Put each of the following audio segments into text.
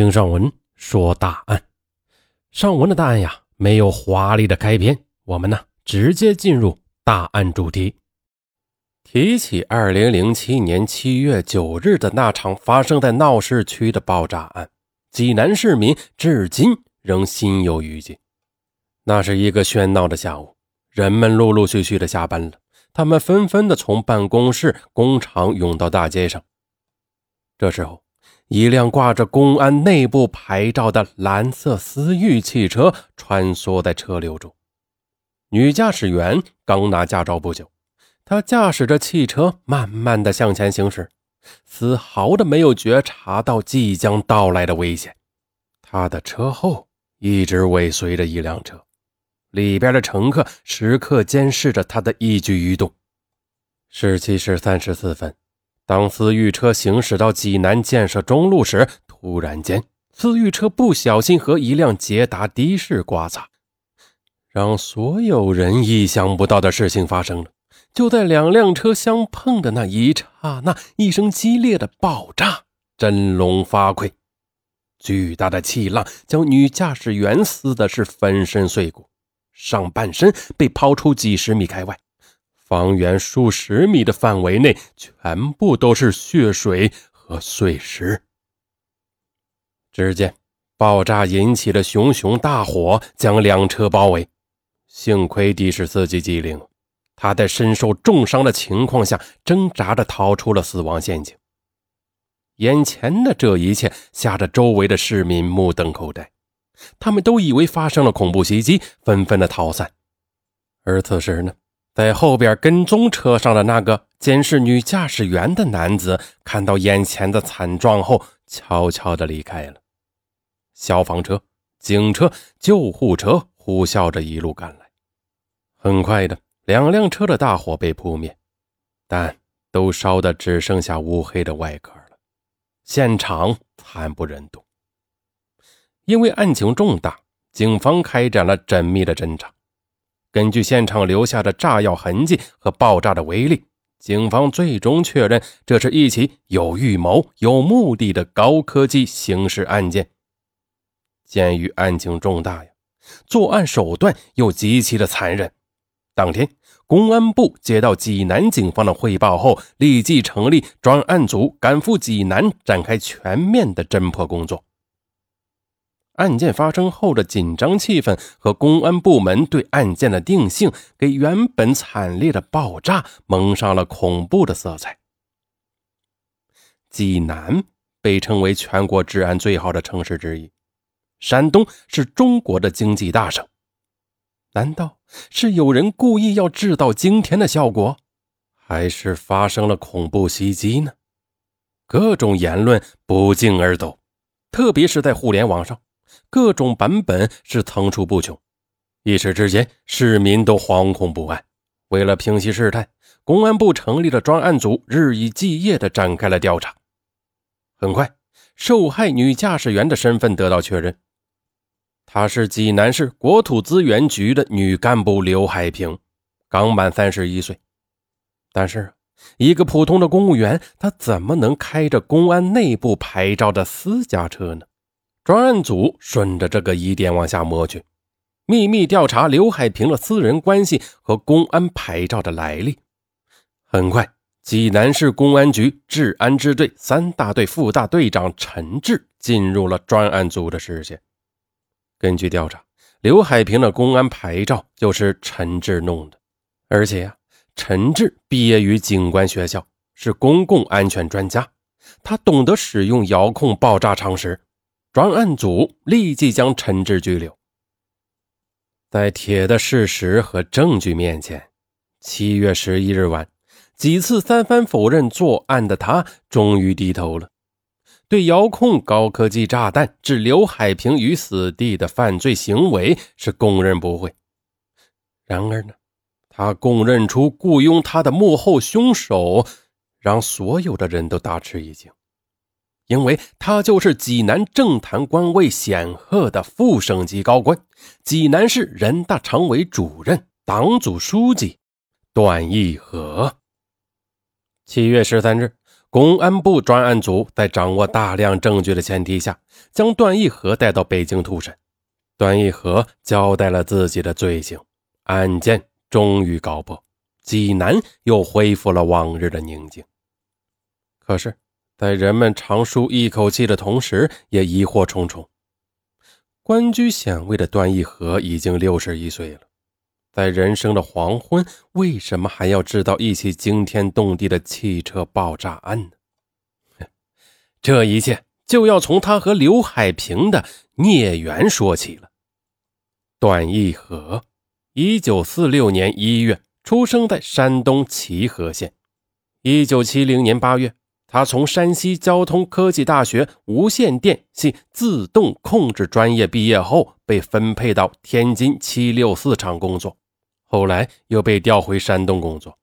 听上文说大案，上文的大案呀，没有华丽的开篇，我们呢直接进入大案主题。提起二零零七年七月九日的那场发生在闹市区的爆炸案，济南市民至今仍心有余悸。那是一个喧闹的下午，人们陆陆续续的下班了，他们纷纷的从办公室、工厂涌到大街上。这时候。一辆挂着公安内部牌照的蓝色思域汽车穿梭在车流中，女驾驶员刚拿驾照不久，她驾驶着汽车慢慢的向前行驶，丝毫的没有觉察到即将到来的危险。她的车后一直尾随着一辆车，里边的乘客时刻监视着她的一举一动。十七时三十四分。当思域车行驶到济南建设中路时，突然间，思域车不小心和一辆捷达的士刮擦，让所有人意想不到的事情发生了。就在两辆车相碰的那一刹那，一声激烈的爆炸，振聋发聩，巨大的气浪将女驾驶员撕的是粉身碎骨，上半身被抛出几十米开外。方圆数十米的范围内，全部都是血水和碎石。只见爆炸引起的熊熊大火将两车包围，幸亏的士司机机灵，他在身受重伤的情况下挣扎着逃出了死亡陷阱。眼前的这一切吓得周围的市民目瞪口呆，他们都以为发生了恐怖袭击，纷纷的逃散。而此时呢？在后边跟踪车上的那个监视女驾驶员的男子，看到眼前的惨状后，悄悄地离开了。消防车、警车、救护车呼啸着一路赶来。很快的，两辆车的大火被扑灭，但都烧得只剩下乌黑的外壳了。现场惨不忍睹。因为案情重大，警方开展了缜密的侦查。根据现场留下的炸药痕迹和爆炸的威力，警方最终确认这是一起有预谋、有目的的高科技刑事案件。鉴于案情重大呀，作案手段又极其的残忍，当天公安部接到济南警方的汇报后，立即成立专案组，赶赴济南展开全面的侦破工作。案件发生后的紧张气氛和公安部门对案件的定性，给原本惨烈的爆炸蒙上了恐怖的色彩。济南被称为全国治安最好的城市之一，山东是中国的经济大省。难道是有人故意要制造惊天的效果，还是发生了恐怖袭击呢？各种言论不胫而走，特别是在互联网上。各种版本是层出不穷，一时之间市民都惶恐不安。为了平息事态，公安部成立了专案组，日以继夜地展开了调查。很快，受害女驾驶员的身份得到确认，她是济南市国土资源局的女干部刘海平，刚满三十一岁。但是，一个普通的公务员，他怎么能开着公安内部牌照的私家车呢？专案组顺着这个疑点往下摸去，秘密调查刘海平的私人关系和公安牌照的来历。很快，济南市公安局治安支队三大队副大队长陈志进入了专案组的视线。根据调查，刘海平的公安牌照就是陈志弄的，而且呀，陈志毕业于警官学校，是公共安全专家，他懂得使用遥控爆炸常识。专案组立即将陈志拘留。在铁的事实和证据面前，七月十一日晚，几次三番否认作案的他终于低头了。对遥控高科技炸弹致刘海平于死地的犯罪行为是供认不讳。然而呢，他供认出雇佣他的幕后凶手，让所有的人都大吃一惊。因为他就是济南政坛官位显赫的副省级高官，济南市人大常委主任、党组书记段义和。七月十三日，公安部专案组在掌握大量证据的前提下，将段义和带到北京突审。段义和交代了自己的罪行，案件终于告破，济南又恢复了往日的宁静。可是，在人们长舒一口气的同时，也疑惑重重。官居显位的段义和已经六十一岁了。在人生的黄昏，为什么还要制造一起惊天动地的汽车爆炸案呢？这一切就要从他和刘海平的孽缘说起了。段义和，一九四六年一月出生在山东齐河县。一九七零年八月，他从山西交通科技大学无线电系自动控制专业毕业后，被分配到天津七六四厂工作。后来又被调回山东工作。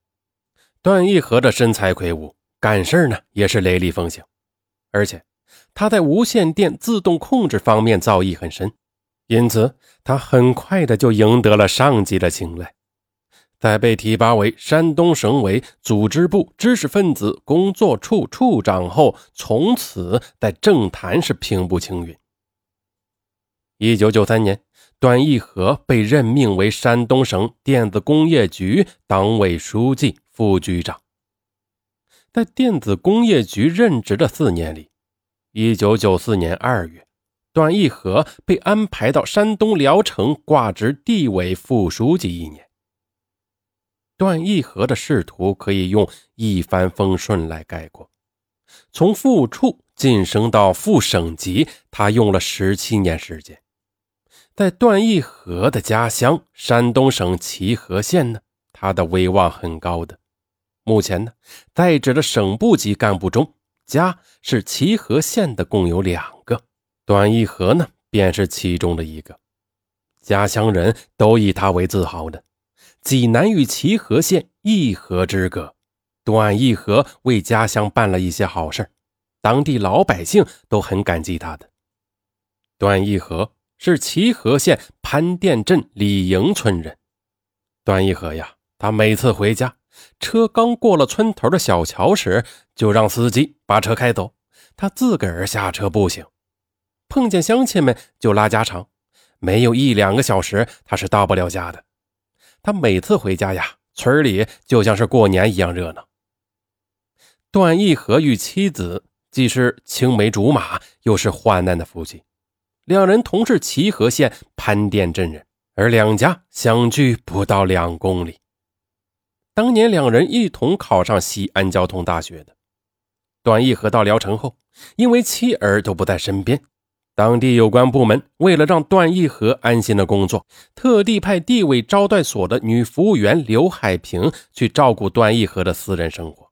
段义和的身材魁梧，干事呢也是雷厉风行，而且他在无线电自动控制方面造诣很深，因此他很快的就赢得了上级的青睐。在被提拔为山东省委组织部知识分子工作处处长后，从此在政坛是平步青云。一九九三年。段义和被任命为山东省电子工业局党委书记、副局长。在电子工业局任职的四年里，1994年2月，段义和被安排到山东聊城挂职地委副书记一年。段义和的仕途可以用一帆风顺来概括，从副处晋升到副省级，他用了十七年时间。在段义和的家乡山东省齐河县呢，他的威望很高的。目前呢，在职的省部级干部中，家是齐河县的共有两个，段义和呢便是其中的一个。家乡人都以他为自豪的。济南与齐河县一河之隔，段义和为家乡办了一些好事当地老百姓都很感激他的。段义和。是齐河县潘店镇李营村人，段义和呀，他每次回家，车刚过了村头的小桥时，就让司机把车开走，他自个儿下车步行。碰见乡亲们就拉家常，没有一两个小时，他是到不了家的。他每次回家呀，村里就像是过年一样热闹。段义和与妻子既是青梅竹马，又是患难的夫妻。两人同是齐河县潘店镇人，而两家相距不到两公里。当年两人一同考上西安交通大学的。段义和到聊城后，因为妻儿都不在身边，当地有关部门为了让段义和安心的工作，特地派地委招待所的女服务员刘海平去照顾段义和的私人生活。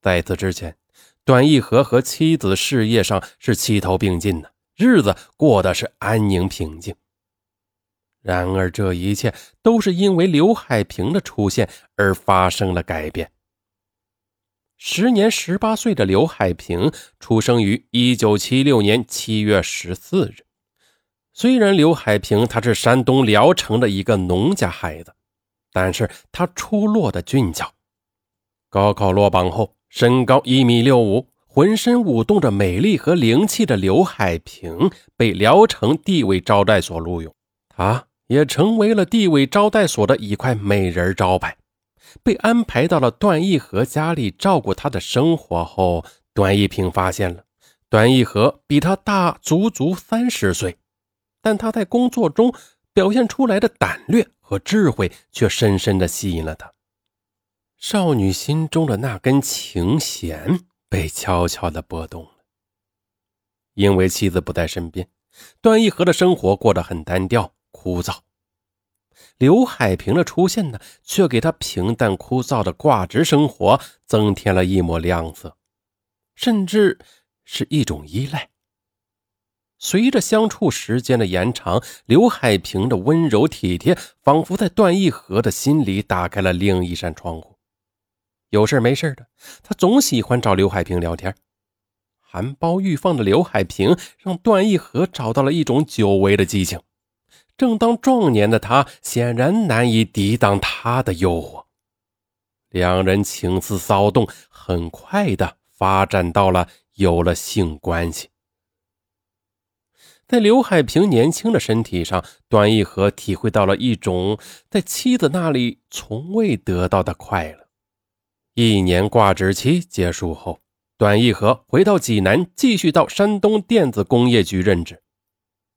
在此之前，段义和和妻子事业上是齐头并进的。日子过得是安宁平静。然而，这一切都是因为刘海平的出现而发生了改变。时年十八岁的刘海平出生于一九七六年七月十四日。虽然刘海平他是山东聊城的一个农家孩子，但是他出落的俊俏。高考落榜后，身高一米六五。浑身舞动着美丽和灵气的刘海平被聊城地委招待所录用，他也成为了地委招待所的一块美人招牌。被安排到了段义和家里照顾他的生活后，段义平发现了段义和比他大足足三十岁，但他在工作中表现出来的胆略和智慧却深深的吸引了他。少女心中的那根琴弦。被悄悄的拨动了。因为妻子不在身边，段义和的生活过得很单调枯燥。刘海平的出现呢，却给他平淡枯燥的挂职生活增添了一抹亮色，甚至是一种依赖。随着相处时间的延长，刘海平的温柔体贴，仿佛在段义和的心里打开了另一扇窗户。有事没事的，他总喜欢找刘海平聊天。含苞欲放的刘海平让段义和找到了一种久违的激情。正当壮年的他显然难以抵挡他的诱惑。两人情思骚动，很快的发展到了有了性关系。在刘海平年轻的身体上，段义和体会到了一种在妻子那里从未得到的快乐。一年挂职期结束后，段义和回到济南，继续到山东电子工业局任职。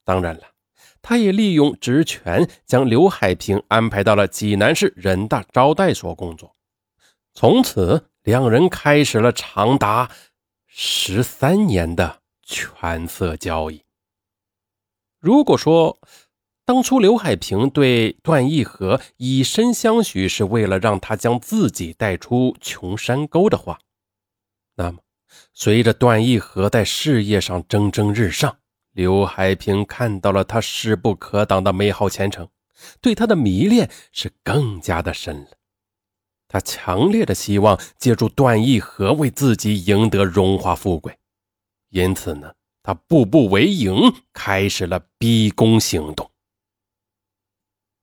当然了，他也利用职权将刘海平安排到了济南市人大招待所工作。从此，两人开始了长达十三年的权色交易。如果说当初刘海平对段义和以身相许是为了让他将自己带出穷山沟的话，那么随着段义和在事业上蒸蒸日上，刘海平看到了他势不可挡的美好前程，对他的迷恋是更加的深了。他强烈的希望借助段义和为自己赢得荣华富贵，因此呢。他步步为营，开始了逼宫行动。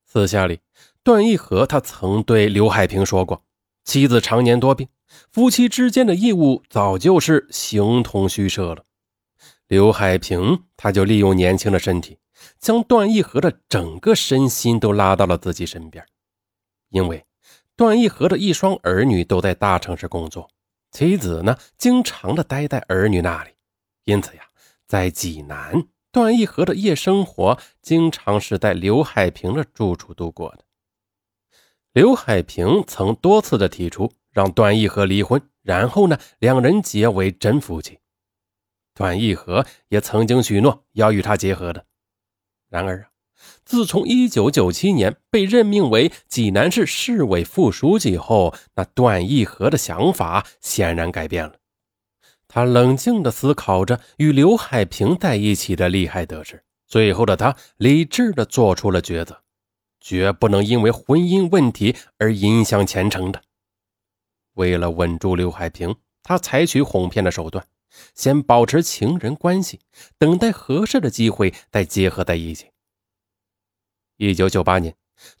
私下里，段义和他曾对刘海平说过，妻子常年多病，夫妻之间的义务早就是形同虚设了。刘海平他就利用年轻的身体，将段义和的整个身心都拉到了自己身边。因为段义和的一双儿女都在大城市工作，妻子呢经常的待在儿女那里，因此呀。在济南，段义和的夜生活经常是在刘海平的住处度过的。刘海平曾多次的提出让段义和离婚，然后呢，两人结为真夫妻。段义和也曾经许诺要与他结合的。然而啊，自从1997年被任命为济南市市委副书记后，那段义和的想法显然改变了。他冷静地思考着与刘海平在一起的利害得失，最后的他理智地做出了抉择，绝不能因为婚姻问题而影响前程的。为了稳住刘海平，他采取哄骗的手段，先保持情人关系，等待合适的机会再结合在一起。一九九八年。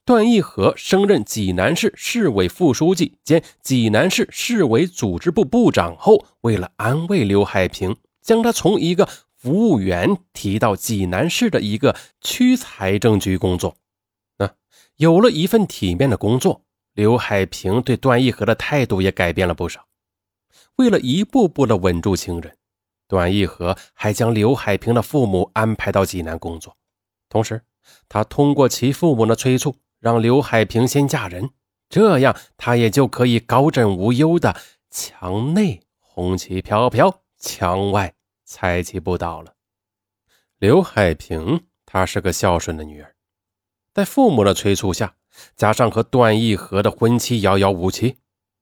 段义和升任济南市市委副书记兼济南市市委组织部部长后，为了安慰刘海平，将他从一个服务员提到济南市的一个区财政局工作。那有了一份体面的工作，刘海平对段义和的态度也改变了不少。为了一步步的稳住情人，段义和还将刘海平的父母安排到济南工作，同时。他通过其父母的催促，让刘海平先嫁人，这样他也就可以高枕无忧的墙内红旗飘飘，墙外彩旗不倒了。刘海平她是个孝顺的女儿，在父母的催促下，加上和段义和的婚期遥遥无期，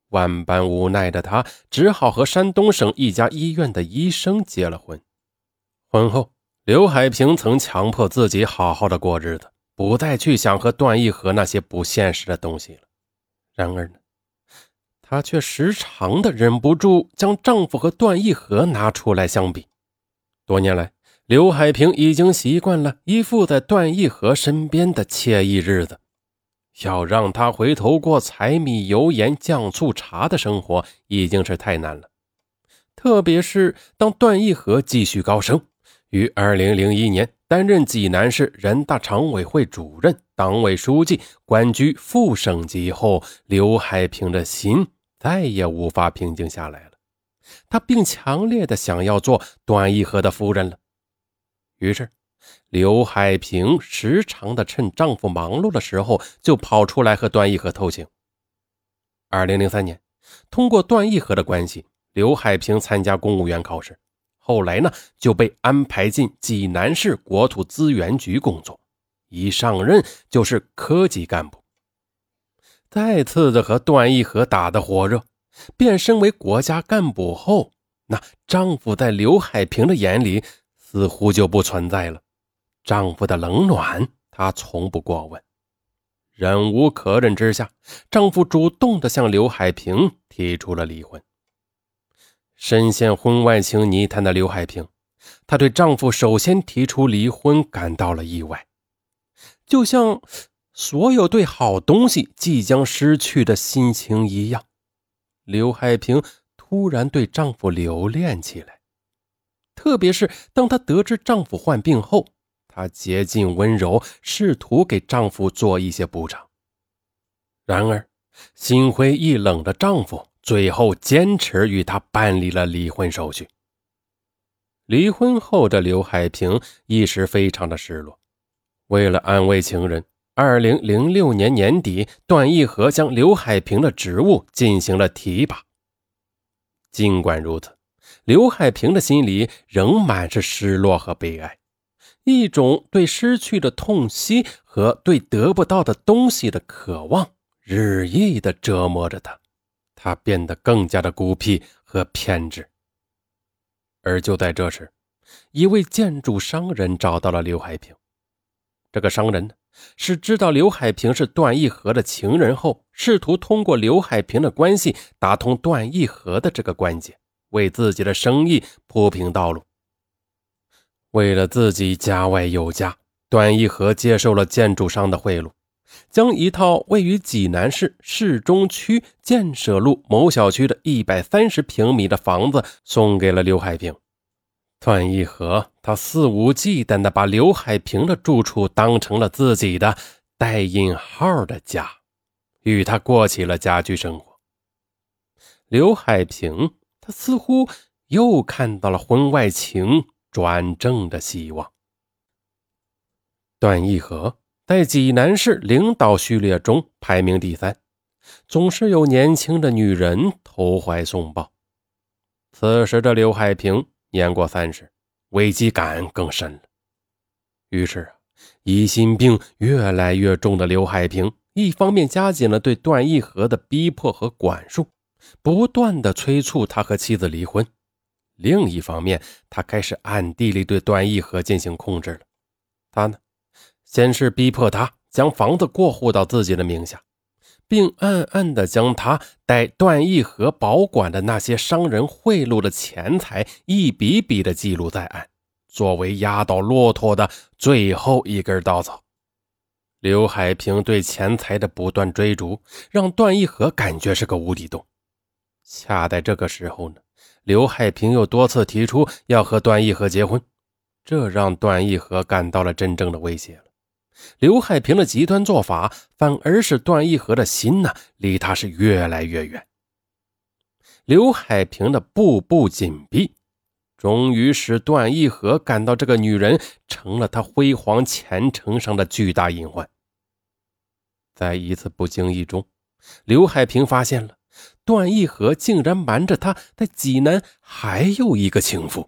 万般无奈的她只好和山东省一家医院的医生结了婚。婚后。刘海平曾强迫自己好好的过日子，不再去想和段义和那些不现实的东西了。然而呢，她却时常的忍不住将丈夫和段义和拿出来相比。多年来，刘海平已经习惯了依附在段义和身边的惬意日子，要让他回头过柴米油盐酱醋茶的生活已经是太难了。特别是当段义和继续高升。于二零零一年担任济南市人大常委会主任、党委书记，官居副省级后，刘海平的心再也无法平静下来了。他并强烈的想要做段义和的夫人了。于是，刘海平时常的趁丈夫忙碌的时候，就跑出来和段义和偷情。二零零三年，通过段义和的关系，刘海平参加公务员考试。后来呢，就被安排进济南市国土资源局工作，一上任就是科级干部。再次的和段义和打得火热，变身为国家干部后，那丈夫在刘海平的眼里似乎就不存在了。丈夫的冷暖，她从不过问。忍无可忍之下，丈夫主动的向刘海平提出了离婚。深陷婚外情泥潭的刘海平，她对丈夫首先提出离婚感到了意外，就像所有对好东西即将失去的心情一样。刘海平突然对丈夫留恋起来，特别是当她得知丈夫患病后，她竭尽温柔，试图给丈夫做一些补偿。然而，心灰意冷的丈夫最后坚持与她办理了离婚手续。离婚后的刘海平一时非常的失落，为了安慰情人。二零零六年年底，段义和将刘海平的职务进行了提拔。尽管如此，刘海平的心里仍满是失落和悲哀，一种对失去的痛惜和对得不到的东西的渴望日益的折磨着他，他变得更加的孤僻和偏执。而就在这时，一位建筑商人找到了刘海平。这个商人呢？是知道刘海平是段义和的情人后，试图通过刘海平的关系打通段义和的这个关节，为自己的生意铺平道路。为了自己家外有家，段义和接受了建筑商的贿赂，将一套位于济南市市中区建设路某小区的一百三十平米的房子送给了刘海平。段义和，他肆无忌惮地把刘海平的住处当成了自己的带引号的家，与他过起了家居生活。刘海平，他似乎又看到了婚外情转正的希望。段义和在济南市领导序列中排名第三，总是有年轻的女人投怀送抱。此时的刘海平。年过三十，危机感更深了。于是啊，疑心病越来越重的刘海平，一方面加紧了对段义和的逼迫和管束，不断的催促他和妻子离婚；另一方面，他开始暗地里对段义和进行控制了。他呢，先是逼迫他将房子过户到自己的名下。并暗暗地将他带段义和保管的那些商人贿赂的钱财一笔笔地记录在案，作为压倒骆驼的最后一根稻草。刘海平对钱财的不断追逐，让段义和感觉是个无底洞。恰在这个时候呢，刘海平又多次提出要和段义和结婚，这让段义和感到了真正的威胁了。刘海平的极端做法，反而使段义和的心呢，离他是越来越远。刘海平的步步紧逼，终于使段义和感到这个女人成了他辉煌前程上的巨大隐患。在一次不经意中，刘海平发现了段义和竟然瞒着他在济南还有一个情妇。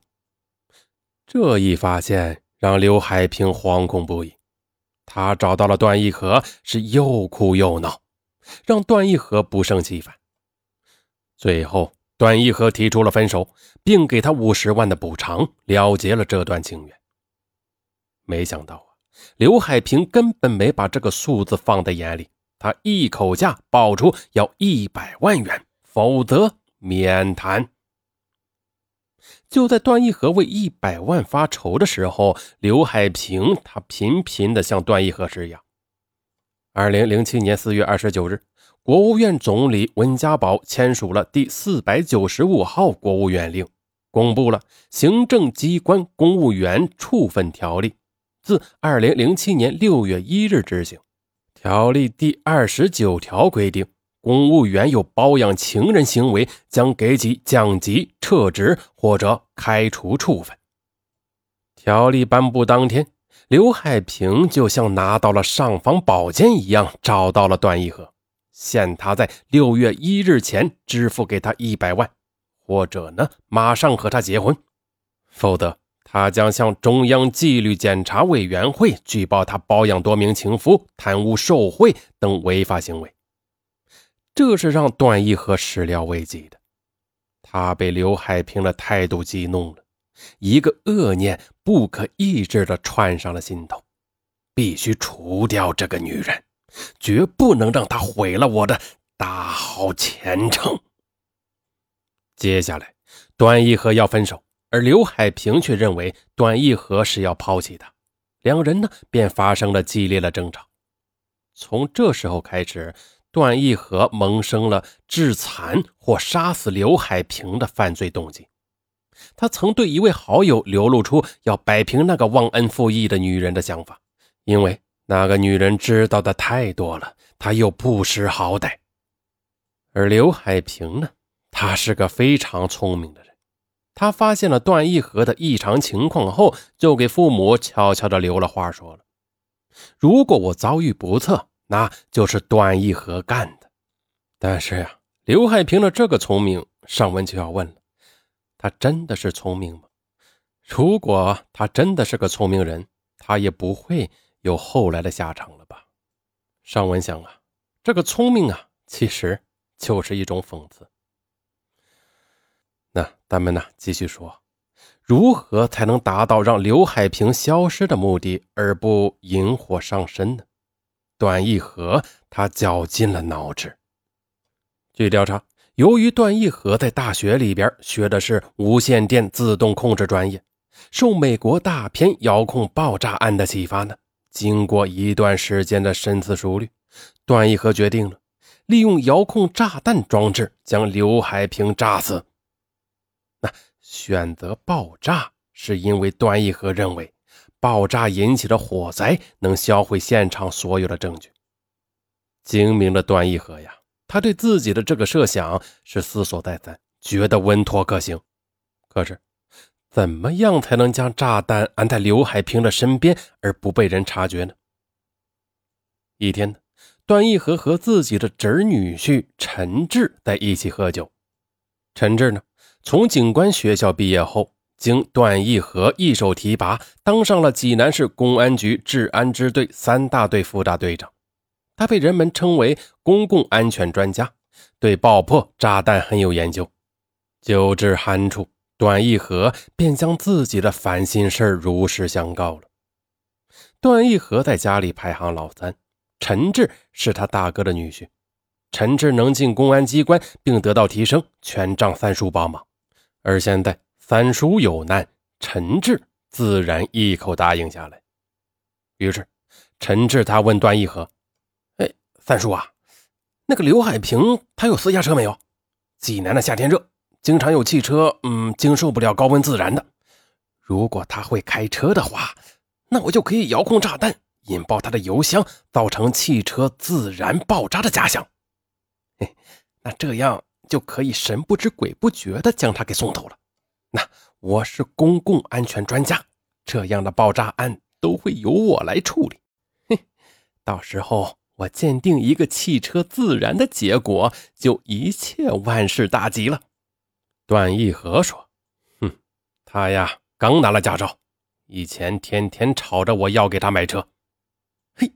这一发现让刘海平惶恐不已。他找到了段义和，是又哭又闹，让段义和不胜其烦。最后，段义和提出了分手，并给他五十万的补偿，了结了这段情缘。没想到啊，刘海平根本没把这个数字放在眼里，他一口价报出要一百万元，否则免谈。就在段义和为一百万发愁的时候，刘海平他频频的向段义和施压。二零零七年四月二十九日，国务院总理温家宝签署了第四百九十五号国务院令，公布了《行政机关公务员处分条例》，自二零零七年六月一日执行。条例第二十九条规定。公务员有包养情人行为，将给予降级、撤职或者开除处分。条例颁布当天，刘海平就像拿到了尚方宝剑一样，找到了段义和，限他在六月一日前支付给他一百万，或者呢，马上和他结婚，否则他将向中央纪律检查委员会举报他包养多名情妇、贪污受贿等违法行为。这是让段义和始料未及的，他被刘海平的态度激怒了，一个恶念不可抑制的窜上了心头，必须除掉这个女人，绝不能让她毁了我的大好前程。接下来，段义和要分手，而刘海平却认为段义和是要抛弃他，两人呢便发生了激烈的争吵。从这时候开始。段义和萌生了致残或杀死刘海平的犯罪动机。他曾对一位好友流露出要摆平那个忘恩负义的女人的想法，因为那个女人知道的太多了，他又不识好歹。而刘海平呢，他是个非常聪明的人，他发现了段义和的异常情况后，就给父母悄悄地留了话，说了：“如果我遭遇不测，那就是段义和干的。”但是呀，刘海平的这个聪明，尚文就要问了。他真的是聪明吗？如果他真的是个聪明人，他也不会有后来的下场了吧？尚文想啊，这个聪明啊，其实就是一种讽刺。那咱们呢，继续说，如何才能达到让刘海平消失的目的，而不引火上身呢？段义和他绞尽了脑汁。据调查。由于段义和在大学里边学的是无线电自动控制专业，受美国大片遥控爆炸案的启发呢，经过一段时间的深思熟虑，段义和决定了利用遥控炸弹装置将刘海平炸死。那选择爆炸是因为段义和认为爆炸引起的火灾能销毁现场所有的证据。精明的段义和呀。他对自己的这个设想是思索再三，觉得稳妥可行。可是，怎么样才能将炸弹安在刘海平的身边而不被人察觉呢？一天呢，段义和和自己的侄女婿陈志在一起喝酒。陈志呢，从警官学校毕业后，经段义和一手提拔，当上了济南市公安局治安支队三大队副大队长。他被人们称为公共安全专家，对爆破炸弹很有研究。酒至酣处，段义和便将自己的烦心事如实相告了。段义和在家里排行老三，陈志是他大哥的女婿。陈志能进公安机关并得到提升，全仗三叔帮忙。而现在三叔有难，陈志自然一口答应下来。于是，陈志他问段义和。哎三叔啊，那个刘海平他有私家车没有？济南的夏天热，经常有汽车，嗯，经受不了高温自燃的。如果他会开车的话，那我就可以遥控炸弹引爆他的油箱，造成汽车自燃爆炸的假象。嘿，那这样就可以神不知鬼不觉的将他给送走了。那我是公共安全专家，这样的爆炸案都会由我来处理。哼，到时候。我鉴定一个汽车自燃的结果，就一切万事大吉了。段义和说：“哼，他呀刚拿了驾照，以前天天吵着我要给他买车。嘿，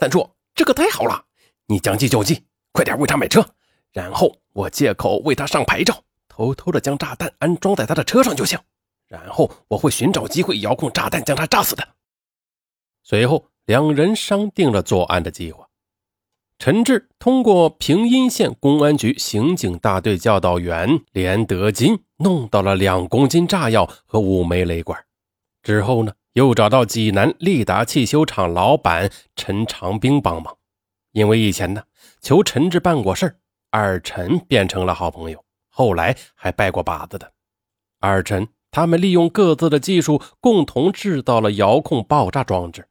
三叔，这个太好了！你将计就计，快点为他买车，然后我借口为他上牌照，偷偷的将炸弹安装在他的车上就行。然后我会寻找机会遥控炸弹将他炸死的。”随后，两人商定了作案的计划。陈志通过平阴县公安局刑警大队教导员连德金弄到了两公斤炸药和五枚雷管，之后呢，又找到济南利达汽修厂老板陈长兵帮忙，因为以前呢求陈志办过事儿二陈变成了好朋友，后来还拜过把子的。二陈他们利用各自的技术，共同制造了遥控爆炸装置。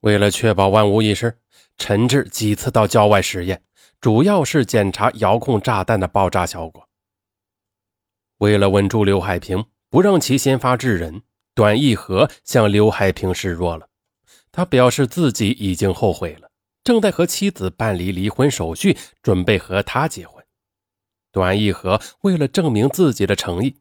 为了确保万无一失，陈志几次到郊外实验，主要是检查遥控炸弹的爆炸效果。为了稳住刘海平，不让其先发制人，段义和向刘海平示弱了。他表示自己已经后悔了，正在和妻子办理离婚手续，准备和他结婚。段义和为了证明自己的诚意。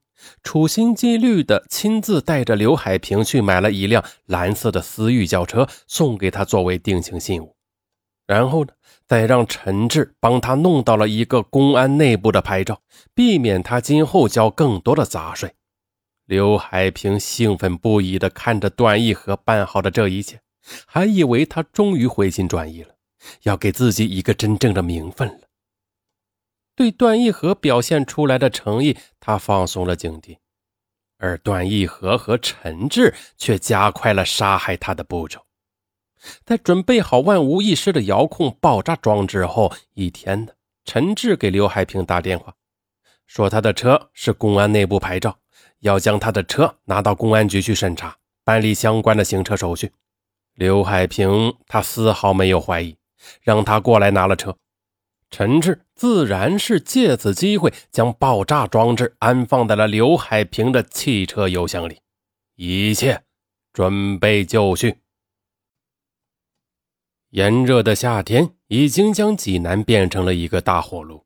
处心积虑地亲自带着刘海平去买了一辆蓝色的思域轿车，送给他作为定情信物。然后呢，再让陈志帮他弄到了一个公安内部的牌照，避免他今后交更多的杂税。刘海平兴奋不已地看着段义和办好的这一切，还以为他终于回心转意了，要给自己一个真正的名分了。对段义和表现出来的诚意，他放松了警惕，而段义和和陈志却加快了杀害他的步骤。在准备好万无一失的遥控爆炸装置后，一天的陈志给刘海平打电话，说他的车是公安内部牌照，要将他的车拿到公安局去审查，办理相关的行车手续。刘海平他丝毫没有怀疑，让他过来拿了车。陈志自然是借此机会将爆炸装置安放在了刘海平的汽车油箱里，一切准备就绪。炎热的夏天已经将济南变成了一个大火炉。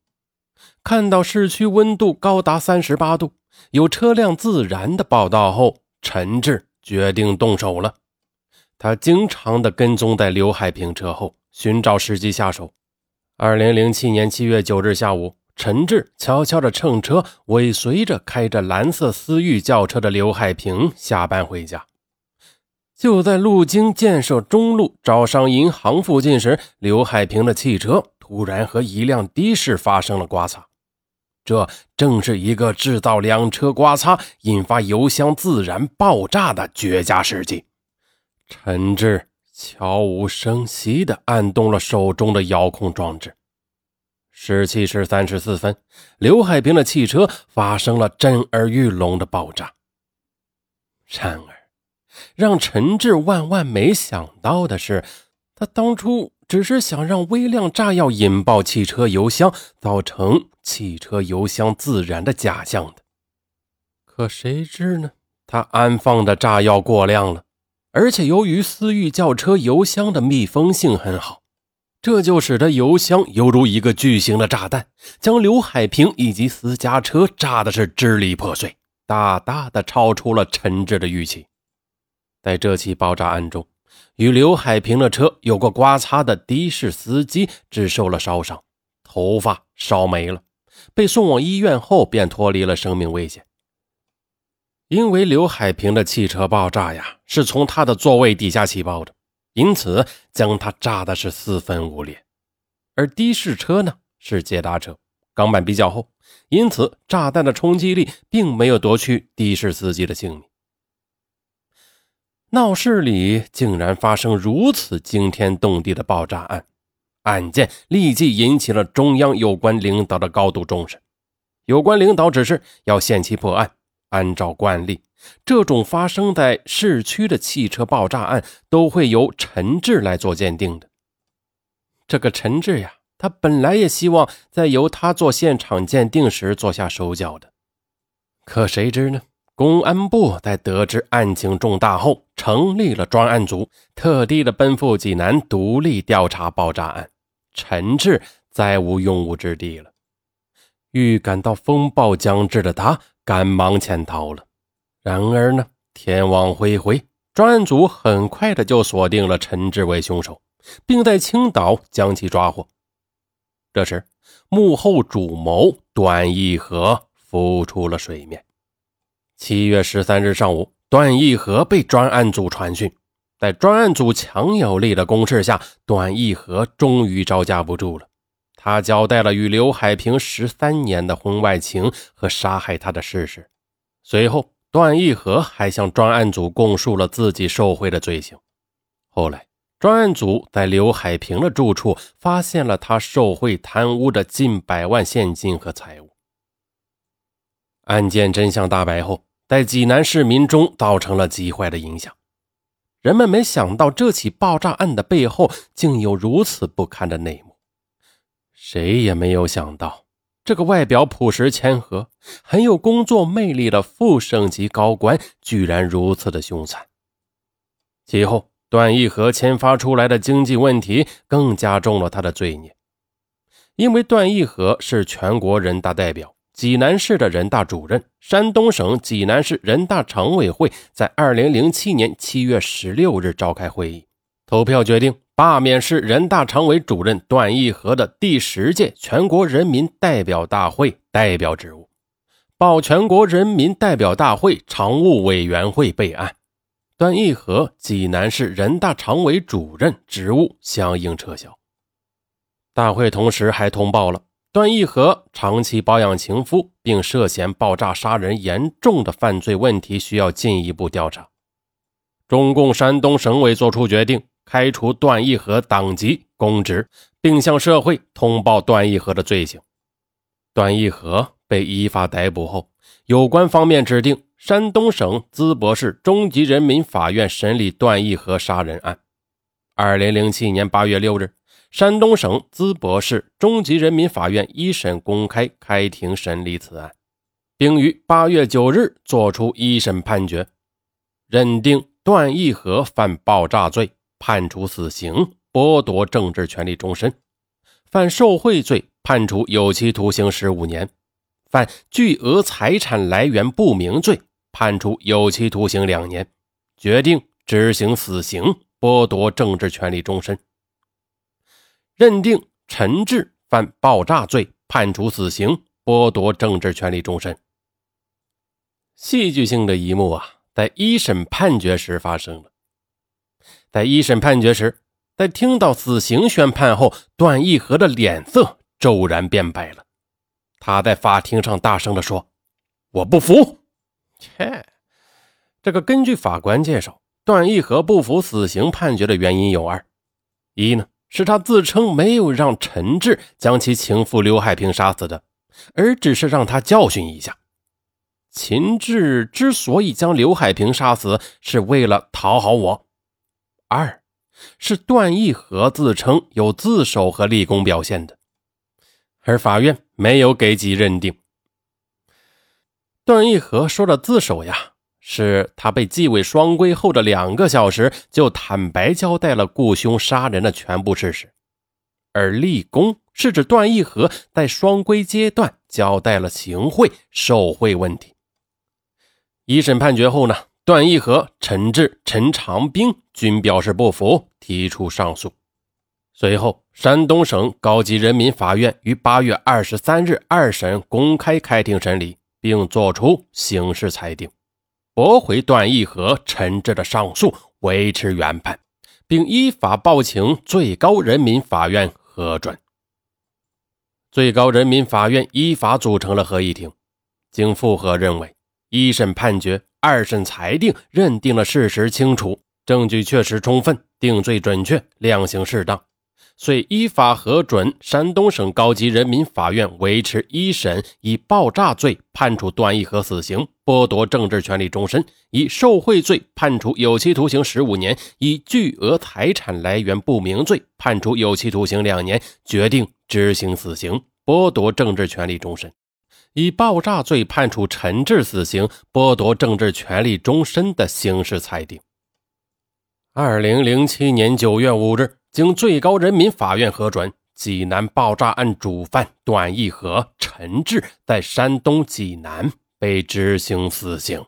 看到市区温度高达三十八度，有车辆自燃的报道后，陈志决定动手了。他经常的跟踪在刘海平车后，寻找时机下手。二零零七年七月九日下午，陈志悄悄地乘车尾随着开着蓝色思域轿车的刘海平下班回家。就在路经建设中路招商银行附近时，刘海平的汽车突然和一辆的士发生了刮擦。这正是一个制造两车刮擦、引发油箱自燃爆炸的绝佳时机。陈志。悄无声息地按动了手中的遥控装置。十七时三十四分，刘海平的汽车发生了震耳欲聋的爆炸。然而，让陈志万万没想到的是，他当初只是想让微量炸药引爆汽车油箱，造成汽车油箱自燃的假象的。可谁知呢？他安放的炸药过量了。而且由于思域轿车油箱的密封性很好，这就使得油箱犹如一个巨型的炸弹，将刘海平以及私家车炸的是支离破碎，大大的超出了陈志的预期。在这起爆炸案中，与刘海平的车有过刮擦的的士司机只受了烧伤，头发烧没了，被送往医院后便脱离了生命危险。因为刘海平的汽车爆炸呀，是从他的座位底下起爆的，因此将他炸的是四分五裂。而的士车呢是捷达车，钢板比较厚，因此炸弹的冲击力并没有夺去的士司机的性命。闹市里竟然发生如此惊天动地的爆炸案，案件立即引起了中央有关领导的高度重视。有关领导指示要限期破案。按照惯例，这种发生在市区的汽车爆炸案都会由陈志来做鉴定的。这个陈志呀，他本来也希望在由他做现场鉴定时做下手脚的，可谁知呢？公安部在得知案情重大后，成立了专案组，特地的奔赴济南独立调查爆炸案。陈志再无用武之地了。预感到风暴将至的他。赶忙潜逃了。然而呢，天网恢恢，专案组很快的就锁定了陈志为凶手，并在青岛将其抓获。这时，幕后主谋段义和浮出了水面。七月十三日上午，段义和被专案组传讯，在专案组强有力的攻势下，段义和终于招架不住了。他交代了与刘海平十三年的婚外情和杀害他的事实。随后，段义和还向专案组供述了自己受贿的罪行。后来，专案组在刘海平的住处发现了他受贿贪污的近百万现金和财物。案件真相大白后，在济南市民中造成了极坏的影响。人们没想到这起爆炸案的背后竟有如此不堪的内幕。谁也没有想到，这个外表朴实谦和、很有工作魅力的副省级高官，居然如此的凶残。其后，段义和牵发出来的经济问题更加重了他的罪孽。因为段义和是全国人大代表、济南市的人大主任，山东省济南市人大常委会在二零零七年七月十六日召开会议，投票决定。罢免市人大常委主任段义和的第十届全国人民代表大会代表职务，报全国人民代表大会常务委员会备案。段义和济南市人大常委主任职务相应撤销。大会同时还通报了段义和长期包养情夫并涉嫌爆炸杀人严重的犯罪问题，需要进一步调查。中共山东省委作出决定。开除段义和党籍、公职，并向社会通报段义和的罪行。段义和被依法逮捕后，有关方面指定山东省淄博市中级人民法院审理段义和杀人案。二零零七年八月六日，山东省淄博市中级人民法院一审公开开庭审理此案，并于八月九日作出一审判决，认定段义和犯爆炸罪，判处死刑，剥夺政治权利终身；犯受贿罪，判处有期徒刑十五年；犯巨额财产来源不明罪，判处有期徒刑两年，决定执行死刑。剥夺政治权利终身，认定陈志犯爆炸罪，判处死刑，剥夺政治权利终身。戏剧性的一幕啊，在一审判决时发生了。在一审判决时，在听到死刑宣判后，段义和的脸色骤然变白了。他在法庭上大声地说：“我不服！”切，这个根据法官介绍。段义和不服死刑判决的原因有二：一呢是他自称没有让陈志将其情妇刘海平杀死的，而只是让他教训一下。秦志之所以将刘海平杀死，是为了讨好我；二是段义和自称有自首和立功表现的，而法院没有给予认定。段义和说的自首呀。是他被纪委双规后的两个小时，就坦白交代了雇凶杀人的全部事实，而立功是指段义和在双规阶段交代了行贿受贿问题。一审判决后呢，段义和、陈志、陈长兵均表示不服，提出上诉。随后，山东省高级人民法院于八月二十三日二审公开开庭审理，并作出刑事裁定。驳回段义和、陈志的上诉，维持原判，并依法报请最高人民法院核准。最高人民法院依法组成了合议庭，经复核认为，一审判决、二审裁定认定了事实清楚，证据确实充分，定罪准确，量刑适当。遂依法核准山东省高级人民法院维持一审以爆炸罪判处段义和死刑，剥夺政治权利终身；以受贿罪判处有期徒刑十五年；以巨额财产来源不明罪判处有期徒刑两年，决定执行死刑，剥夺政治权利终身；以爆炸罪判处陈志死刑，剥夺政治权利终身的刑事裁定。二零零七年九月五日。经最高人民法院核准，济南爆炸案主犯段义和、陈志在山东济南被执行死刑。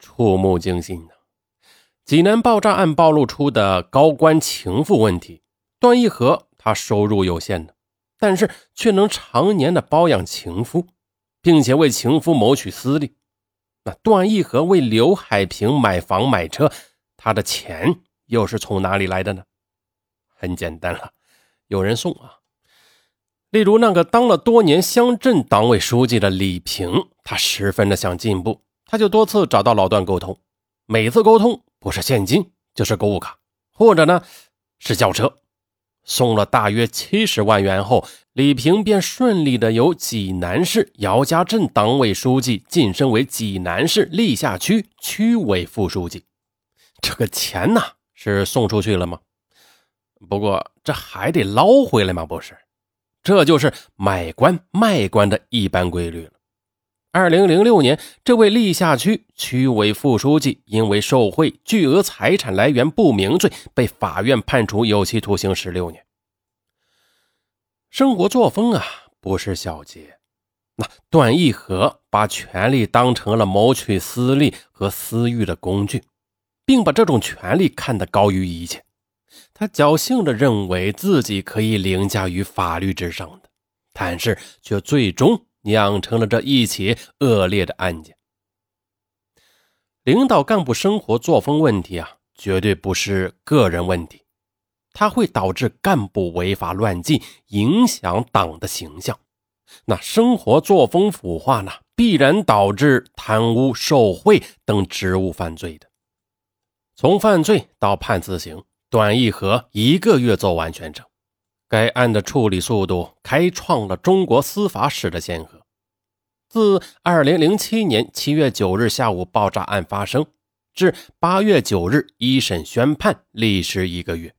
触目惊心呐！济南爆炸案暴露出的高官情妇问题。段义和他收入有限的，但是却能常年的包养情夫，并且为情夫谋取私利。那段义和为刘海平买房买车，他的钱。又是从哪里来的呢？很简单了，有人送啊。例如那个当了多年乡镇党委书记的李平，他十分的想进步，他就多次找到老段沟通。每次沟通不是现金就是购物卡，或者呢是轿车。送了大约七十万元后，李平便顺利的由济南市姚家镇党委书记晋升为济南市历下区区委副书记。这个钱呢？是送出去了吗？不过这还得捞回来吗？不是，这就是买官卖官的一般规律了。二零零六年，这位历下区区委副书记因为受贿、巨额财产来源不明罪，被法院判处有期徒刑十六年。生活作风啊，不是小节。那段义和把权力当成了谋取私利和私欲的工具。并把这种权利看得高于一切，他侥幸地认为自己可以凌驾于法律之上的，但是却最终酿成了这一起恶劣的案件。领导干部生活作风问题啊，绝对不是个人问题，它会导致干部违法乱纪，影响党的形象。那生活作风腐化呢，必然导致贪污受贿等职务犯罪的。从犯罪到判死刑，段义和一个月做完全程。该案的处理速度开创了中国司法史的先河。自2007年7月9日下午爆炸案发生至8月9日一审宣判，历时一个月。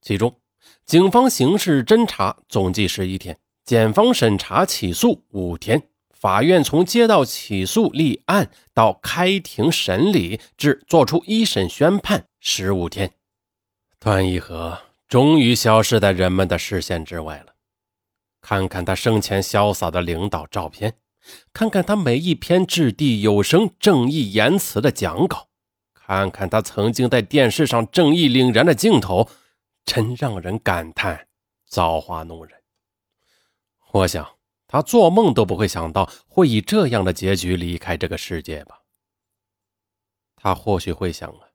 其中，警方刑事侦查总计十一天，检方审查起诉五天。法院从接到起诉立案到开庭审理至作出一审宣判十五天，段义和终于消失在人们的视线之外了。看看他生前潇洒的领导照片，看看他每一篇掷地有声、正义言辞的讲稿，看看他曾经在电视上正义凛然的镜头，真让人感叹造化弄人。我想。他做梦都不会想到会以这样的结局离开这个世界吧？他或许会想啊，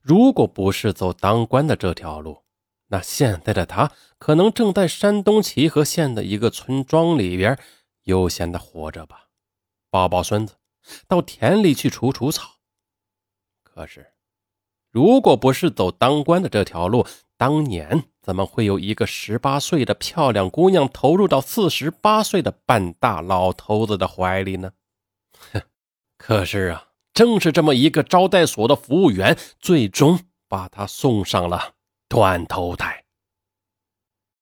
如果不是走当官的这条路，那现在的他可能正在山东齐河县的一个村庄里边悠闲的活着吧，抱抱孙子，到田里去除除草。可是，如果不是走当官的这条路，当年怎么会有一个十八岁的漂亮姑娘投入到四十八岁的半大老头子的怀里呢？哼！可是啊，正是这么一个招待所的服务员，最终把她送上了断头台。